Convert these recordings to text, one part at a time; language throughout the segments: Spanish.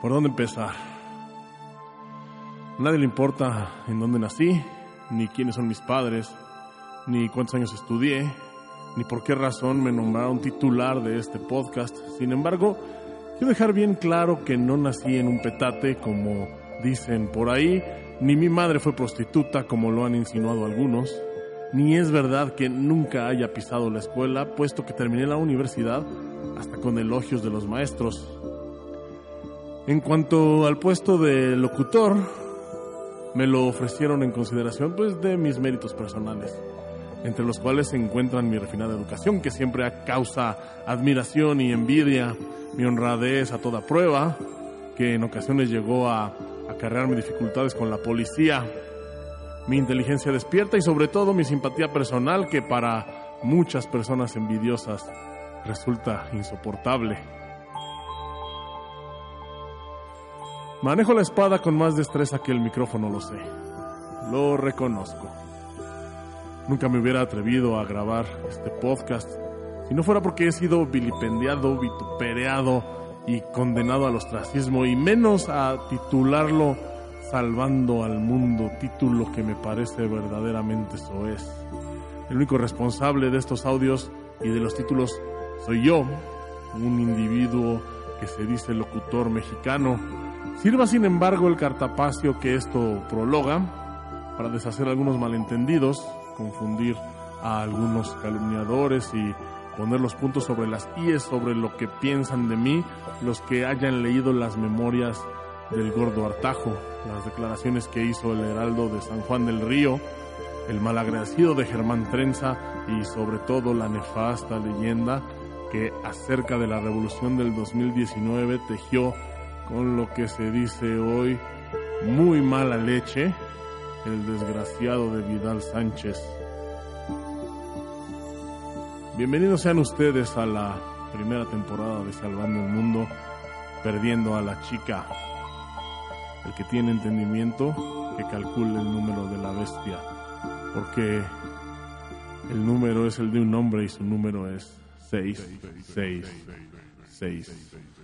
¿Por dónde empezar? Nadie le importa en dónde nací, ni quiénes son mis padres, ni cuántos años estudié, ni por qué razón me nombraron titular de este podcast. Sin embargo, quiero dejar bien claro que no nací en un petate, como dicen por ahí, ni mi madre fue prostituta, como lo han insinuado algunos, ni es verdad que nunca haya pisado la escuela, puesto que terminé la universidad hasta con elogios de los maestros. En cuanto al puesto de locutor, me lo ofrecieron en consideración pues de mis méritos personales, entre los cuales se encuentran mi refinada educación, que siempre causa admiración y envidia, mi honradez a toda prueba, que en ocasiones llegó a acarrearme dificultades con la policía, mi inteligencia despierta y sobre todo mi simpatía personal, que para muchas personas envidiosas resulta insoportable. Manejo la espada con más destreza que el micrófono, lo sé. Lo reconozco. Nunca me hubiera atrevido a grabar este podcast si no fuera porque he sido vilipendiado, vituperado y condenado al ostracismo y menos a titularlo Salvando al Mundo, título que me parece verdaderamente soez. El único responsable de estos audios y de los títulos soy yo, un individuo que se dice locutor mexicano Sirva sin embargo el cartapacio que esto prologa para deshacer algunos malentendidos, confundir a algunos calumniadores y poner los puntos sobre las IES sobre lo que piensan de mí los que hayan leído las memorias del gordo Artajo, las declaraciones que hizo el heraldo de San Juan del Río, el malagradecido de Germán Trenza y sobre todo la nefasta leyenda que acerca de la revolución del 2019 tejió con lo que se dice hoy muy mala leche, el desgraciado de Vidal Sánchez. Bienvenidos sean ustedes a la primera temporada de Salvando el Mundo, perdiendo a la chica. El que tiene entendimiento, que calcule el número de la bestia, porque el número es el de un hombre y su número es 666.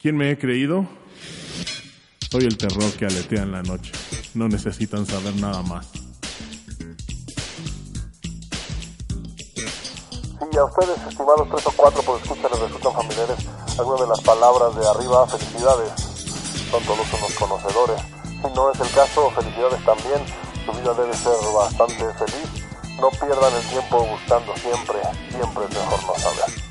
¿Quién me he creído? Soy el terror que aletea en la noche. No necesitan saber nada más. Si a ustedes, estimados tres o cuatro por escuchar les resultan familiares algunas de las palabras de arriba, felicidades. Son todos unos conocedores. Si no es el caso, felicidades también. Su vida debe ser bastante feliz. No pierdan el tiempo buscando siempre, siempre es mejor no saber.